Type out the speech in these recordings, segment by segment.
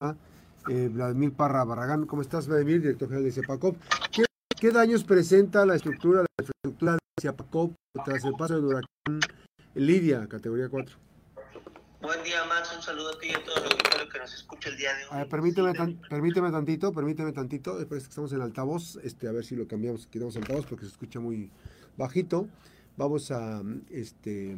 eh, Vladimir Parra Barragán. ¿Cómo estás, Vladimir, director general de CEPACOP? ¿Qué, daños presenta la estructura, la infraestructura de CEPACOP tras el paso del huracán Lidia, categoría 4? Buen día, Max. Un saludo a ti y a todos los que nos escucha el día de hoy. permíteme, permíteme tantito, permíteme tantito. Después que estamos en altavoz, este, a ver si lo cambiamos, quitamos altavoz porque se escucha muy bajito. Vamos a, este,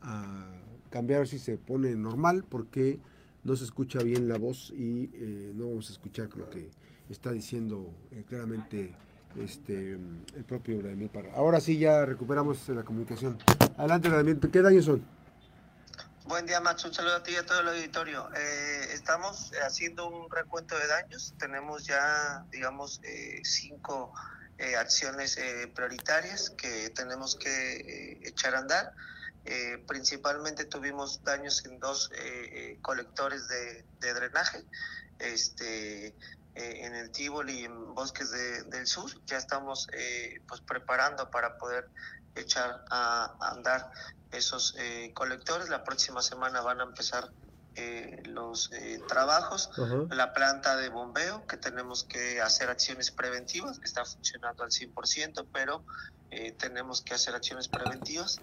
a cambiar si se pone normal porque no se escucha bien la voz y eh, no vamos a escuchar lo que está diciendo eh, claramente este, el propio Vladimir Parra. Ahora sí ya recuperamos la comunicación. Adelante, Vladimir. ¿Qué daños son? Buen día, Max. Un saludo a ti y a todo el auditorio. Eh, estamos haciendo un recuento de daños. Tenemos ya, digamos, cinco acciones prioritarias que tenemos que echar a andar. Eh, principalmente tuvimos daños en dos eh, eh, colectores de, drenaje, este, en el Tívoli y en Bosques del Sur. Ya estamos pues preparando para poder echar a, andar esos colectores. La próxima semana van a empezar los trabajos, la planta de bombeo, que tenemos que hacer acciones preventivas, que está funcionando al 100%, pero eh, tenemos que hacer acciones preventivas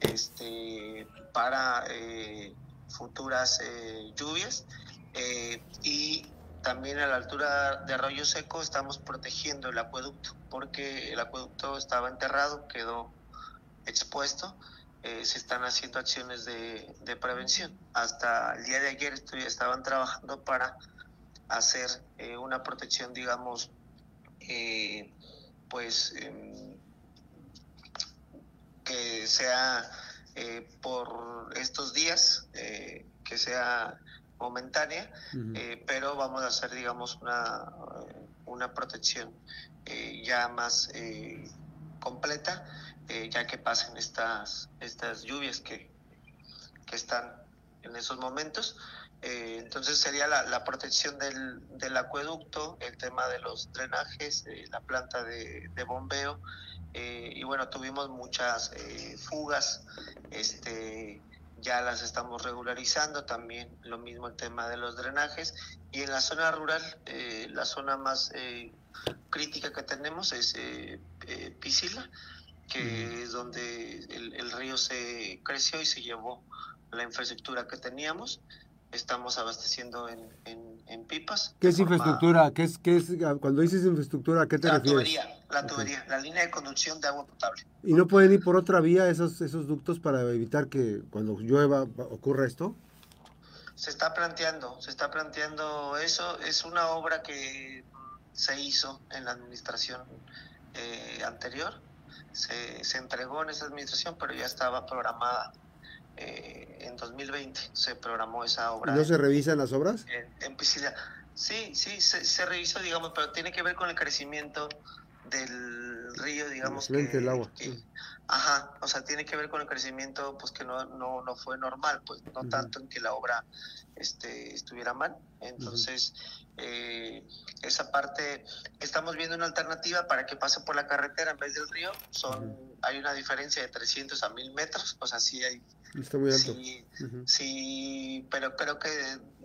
este, para eh, futuras eh, lluvias y también a la altura de Arroyo Seco estamos protegiendo el acueducto porque el acueducto estaba enterrado, quedó expuesto. Se están haciendo acciones de, de, prevención. Hasta el día de ayer estaban trabajando para hacer una protección, digamos, pues em, que sea eh, por estos días, eh, que sea momentánea, eh, pero vamos a hacer, digamos, una, una protección ya más completa, ya que pasen estas, estas lluvias que, que están en esos momentos. entonces sería la, la protección del, del, acueducto, el tema de los drenajes, la planta de, bombeo, eh, y bueno, tuvimos muchas eh, fugas, este, ya las estamos regularizando, también lo mismo el tema de los drenajes. Y en la zona rural, eh, la zona más crítica que tenemos es Piscila, que es donde el, el, río se creció y se llevó la infraestructura que teníamos. Estamos abasteciendo en, en, pipas. ¿Qué es infraestructura? ¿Qué es, qué es, cuando dices infraestructura, ¿a qué te la refieres? Tubería la tubería, la línea de conducción de agua potable. ¿Y no pueden ir por otra vía esos, esos ductos para evitar que cuando llueva ocurra esto? Se está planteando, se está planteando eso. Es una obra que se hizo en la administración eh, anterior. Se, se, entregó en esa administración, pero ya estaba programada eh, en 2020. Se programó esa obra. ¿Y no se revisan las obras? En, en Sí, sí, se, se revisó, digamos, pero tiene que ver con el crecimiento del río, digamos que, el agua. ajá, o sea, tiene que ver con el crecimiento, pues que no, no, no fue normal, pues no tanto en que la obra este, estuviera mal. Entonces, eh, esa parte, estamos viendo una alternativa para que pase por la carretera en vez del río, son, hay una diferencia de 300 a 1000 metros, o sea, sí hay... Está muy alto. Sí, sí, pero creo que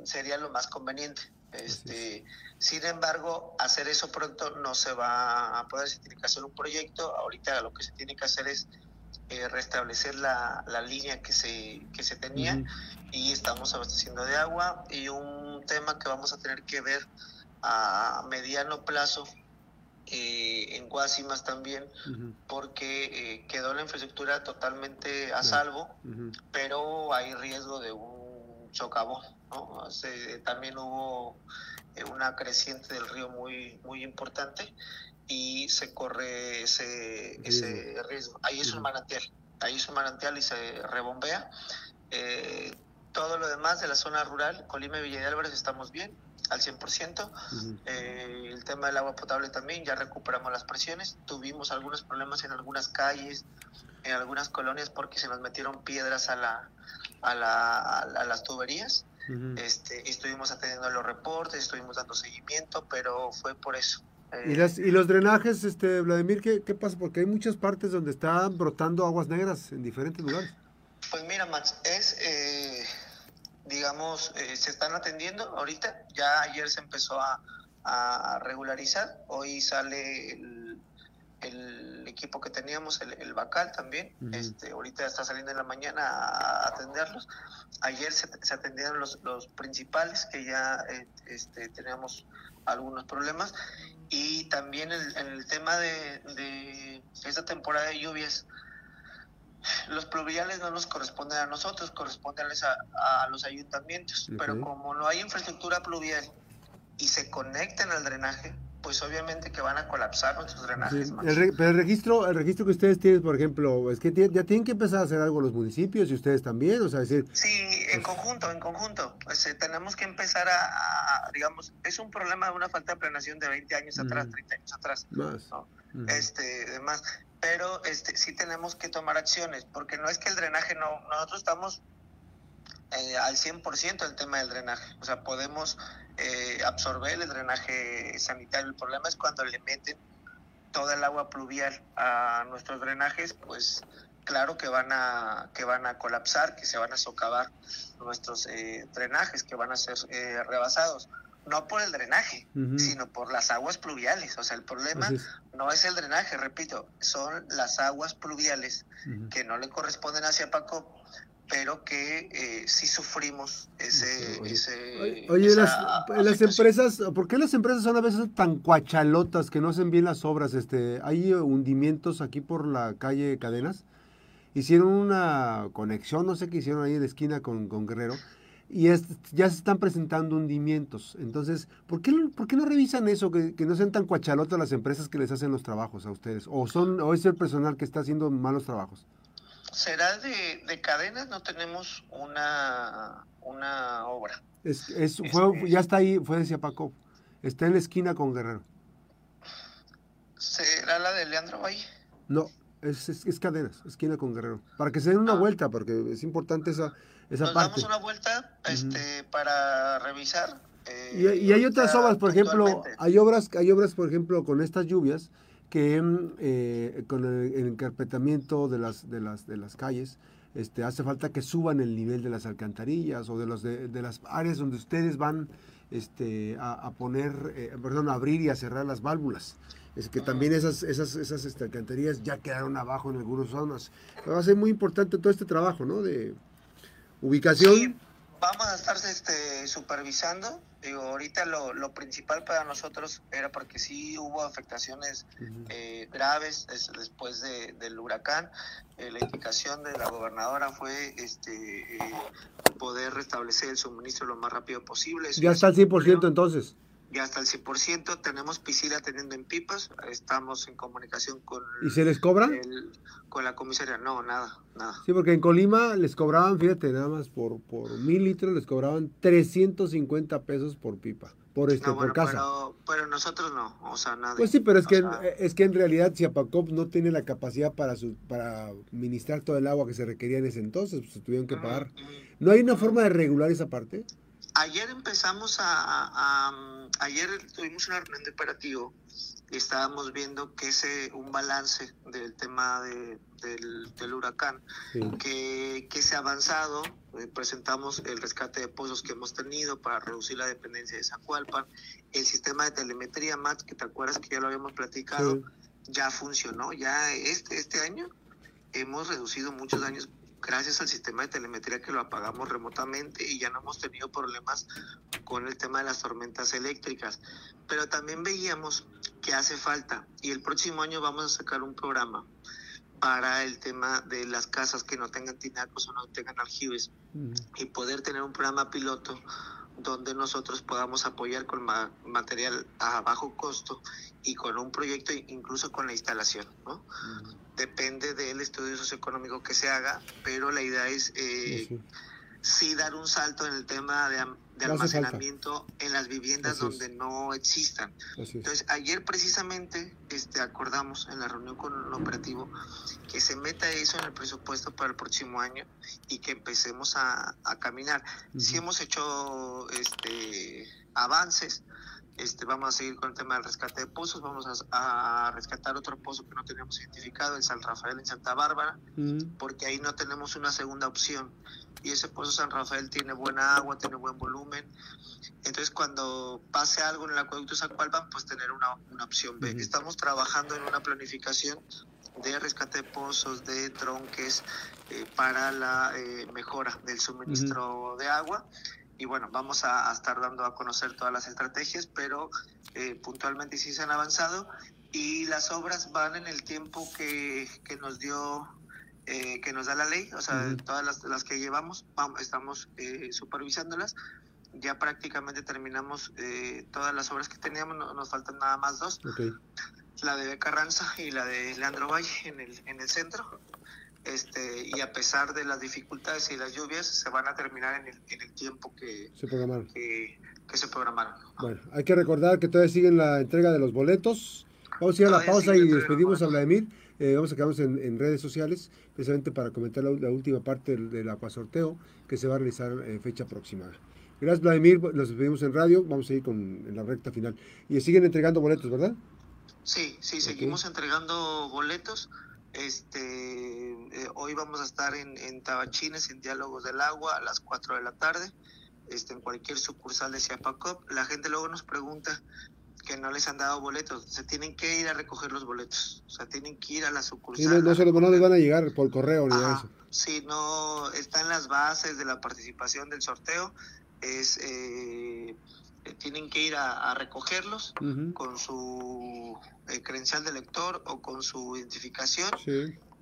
sería lo más conveniente. Este, sin embargo, hacer eso pronto no se va a poder, se tiene que hacer un proyecto, ahorita lo que se tiene que hacer es eh, restablecer la, la, línea que se, que se tenía y estamos abasteciendo de agua. Y un tema que vamos a tener que ver a mediano plazo eh, en Guasimas también, porque eh, quedó la infraestructura totalmente a salvo, pero hay riesgo de un socavón. ¿No? también hubo eh, una creciente del río muy, muy importante y se corre ese, ese riesgo. Ahí es un manantial, ahí es un manantial y se rebombea. Eh, todo lo demás de la zona rural, Colima y Villa de Álvarez, estamos bien, al 100%. Eh, el tema del agua potable también, ya recuperamos las presiones. Tuvimos algunos problemas en algunas calles, en algunas colonias, porque se nos metieron piedras a, la, a, la, a las tuberías este, estuvimos atendiendo los reportes, estuvimos dando seguimiento, pero fue por eso. ¿Y, eh, las, ¿Y los drenajes, este, Vladimir, ¿qué, qué pasa? Porque hay muchas partes donde están brotando aguas negras en diferentes lugares. Pues mira, Max, es, eh, digamos, eh, se están atendiendo ahorita. Ya ayer se empezó a, a regularizar. Hoy sale el, el equipo que teníamos, el, el Bacal también. este Ahorita está saliendo en la mañana a atenderlos. Ayer se, se atendieron los, los principales, que ya eh, este, teníamos algunos problemas. Y también el, el tema de, de esta temporada de lluvias los pluviales no nos corresponden a nosotros, corresponden a, a los ayuntamientos, pero como no hay infraestructura pluvial y se conecten al drenaje, pues obviamente que van a colapsar nuestros drenajes. pero el registro, el registro que ustedes tienen, por ejemplo, es que ya tienen que empezar a hacer algo los municipios y ustedes también, o sea, decir... Sí, en pues conjunto, en conjunto. Pues, eh, tenemos que empezar a, digamos, es un problema de una falta de planeación de 20 años atrás, 30 años atrás. Más. Este, además, pero este, sí tenemos que tomar acciones, porque no es que el drenaje no, nosotros estamos eh, al 100% el tema del drenaje, o sea, podemos eh, absorber el drenaje sanitario. El problema es cuando le meten toda el agua pluvial a nuestros drenajes, pues claro que van a que van a colapsar, que se van a socavar nuestros eh, drenajes, que van a ser eh, rebasados. No por el drenaje, sino por las aguas pluviales. O sea, el problema no es el drenaje, repito, son las aguas pluviales que no le corresponden hacia Paco pero que eh, sí sufrimos ese... Oye, las, empresas, ¿por qué las empresas son a veces tan cuachalotas que no hacen bien las obras? Este, Hay hundimientos aquí por la calle Cadenas. Hicieron una conexión, no sé qué hicieron ahí en la esquina con, con Guerrero, y ya se están presentando hundimientos. Entonces, ¿por qué, por qué no revisan eso? Que, que, no sean tan cuachalotas las empresas que les hacen los trabajos a ustedes. ¿O, son, o es el personal que está haciendo malos trabajos? Será de, de cadenas, no tenemos una, una obra. Es, es, fue, ya está ahí, fue de Ciapaco. Está en la esquina con Guerrero. ¿Será la de Leandro Valle? No, es, es, cadenas, esquina con Guerrero. Para que se den una ah. vuelta, porque es importante esa, esa Nos parte. damos una vuelta este, para revisar. Eh, y, hay otras obras, por ejemplo, hay obras, hay obras, por ejemplo, con estas lluvias, que eh, con el, encarpetamiento de las, de las, de las calles, este, hace falta que suban el nivel de las alcantarillas o de, los de, las áreas donde ustedes van este, a, poner, eh, perdón, a abrir y a cerrar las válvulas. Es que también esas, esas, esas este, alcantarillas ya quedaron abajo en algunas zonas. va a ser muy importante todo este trabajo, ¿no? De ubicación vamos a estar este, supervisando. Digo, ahorita lo, lo, principal para nosotros era porque sí hubo afectaciones eh, graves después de, del huracán. Eh, la indicación de la gobernadora fue este eh, poder restablecer el suministro lo más rápido posible. ya está al 100% entonces ya hasta el 100%. Tenemos piscina teniendo en pipas. Estamos en comunicación con. ¿Y se les cobra? con la comisaría. No, nada, nada. Sí, porque en Colima les cobraban, fíjate, nada más por, por mil litros les cobraban 350 pesos por pipa. Por, este, por casa. Pero, pero, nosotros no, o sea, nada. Pues sí, pero es que, es que en realidad Ciapacop no tiene la capacidad para su, para ministrar todo el agua que se requería en ese entonces, pues se tuvieron que pagar. ¿No hay una forma de regular esa parte? Ayer empezamos a, ayer tuvimos una reunión de operativo y estábamos viendo que es un balance del tema de, del, huracán, que, que se ha avanzado, eh, presentamos el rescate de pozos que hemos tenido para reducir la dependencia de Zacualpan, el sistema de telemetría MAT, que te acuerdas que ya lo habíamos platicado, ya funcionó, ya este, este año hemos reducido muchos daños gracias al sistema de telemetría que lo apagamos remotamente y ya no hemos tenido problemas con el tema de las tormentas eléctricas. Pero también veíamos que hace falta y el próximo año vamos a sacar un programa para el tema de las casas que no tengan tinacos o no tengan aljibes y poder tener un programa piloto donde nosotros podamos apoyar con material a bajo costo y con un proyecto incluso con la instalación, ¿no? Depende del estudio socioeconómico que se haga, pero la idea es eh, sí. Dar un salto en el tema de, almacenamiento en las viviendas donde no existan. Entonces, ayer precisamente este, acordamos en la reunión con el operativo que se meta eso en el presupuesto para el próximo año y que empecemos a, caminar. Si hemos hecho este, avances, Este, vamos a seguir con el tema del rescate de pozos, vamos a, rescatar otro pozo que no teníamos identificado, el San Rafael en Santa Bárbara, porque ahí no tenemos una segunda opción. Y ese pozo San Rafael tiene buena agua, tiene buen volumen. Entonces, cuando pase algo en el acueducto Zacualpan, pues tener una, una opción B. Estamos trabajando en una planificación de rescate de pozos, de tronques, eh, para la eh, mejora del suministro de agua y bueno, vamos a, estar dando a conocer todas las estrategias, pero eh, puntualmente sí se han avanzado y las obras van en el tiempo que, que nos dio, eh, que nos da la ley, o sea, todas las, las, que llevamos, vamos, estamos eh, supervisándolas. Ya prácticamente terminamos todas las obras que teníamos, nos faltan nada más dos. La de Carranza y la de Leandro Valle en el, en el centro este, y a pesar de las dificultades y las lluvias, se van a terminar en el, en el tiempo que se programaron. Que, se programaron. Bueno, hay que recordar que todavía siguen la entrega de los boletos. Vamos a ir a la pausa y despedimos a Vladimir. Eh, vamos a quedarnos en, redes sociales, precisamente para comentar la, última parte del, del sorteo que se va a realizar en fecha próxima. Gracias, Vladimir. Nos despedimos en radio. Vamos a ir con en la recta final. Y siguen entregando boletos, ¿verdad? Sí, sí, seguimos entregando boletos. Este, eh, hoy vamos a estar en, en, Tabachines, en Diálogos del Agua, a las 4 de la tarde, este, en cualquier sucursal de Ciapacop. La gente luego nos pregunta que no les han dado boletos, se tienen que ir a recoger los boletos, o sea, tienen que ir a la sucursal. no, se los van a llegar por correo ni eso. Sí, no, está en las bases de la participación del sorteo, es... Eh, tienen que ir a, recogerlos con su eh, credencial de lector o con su identificación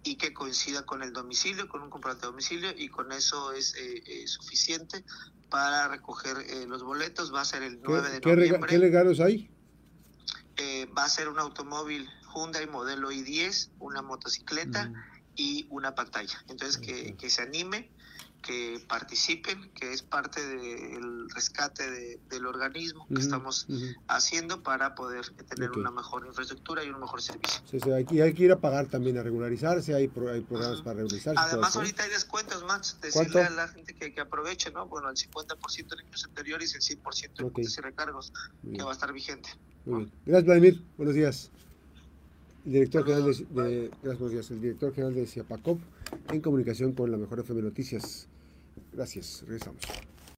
y que coincida con el domicilio, con un comprobante de domicilio y con eso es eh, suficiente para recoger los boletos. Va a ser el 9 de noviembre. ¿Qué regalos hay? va a ser un automóvil Hyundai modelo i10, una motocicleta y una pantalla. Entonces, que, que se anime que participen, que es parte del rescate del organismo que estamos haciendo para poder tener una mejor infraestructura y un mejor servicio. Sí, sí, hay, hay, que ir a pagar también, a regularizarse, hay, hay programas para regularizarse. Además, ahorita hay descuentos, Max, decirle a la gente que, que, aproveche, ¿no? Bueno, el 50% en años anteriores y el 100% de okay. y recargos, que va a estar vigente. Muy bien. Gracias, Vladimir. Buenos días. El director, general de, gracias, días. el director general de CIAPACOP en comunicación con la Mejor FM Noticias. Gracias, regresamos.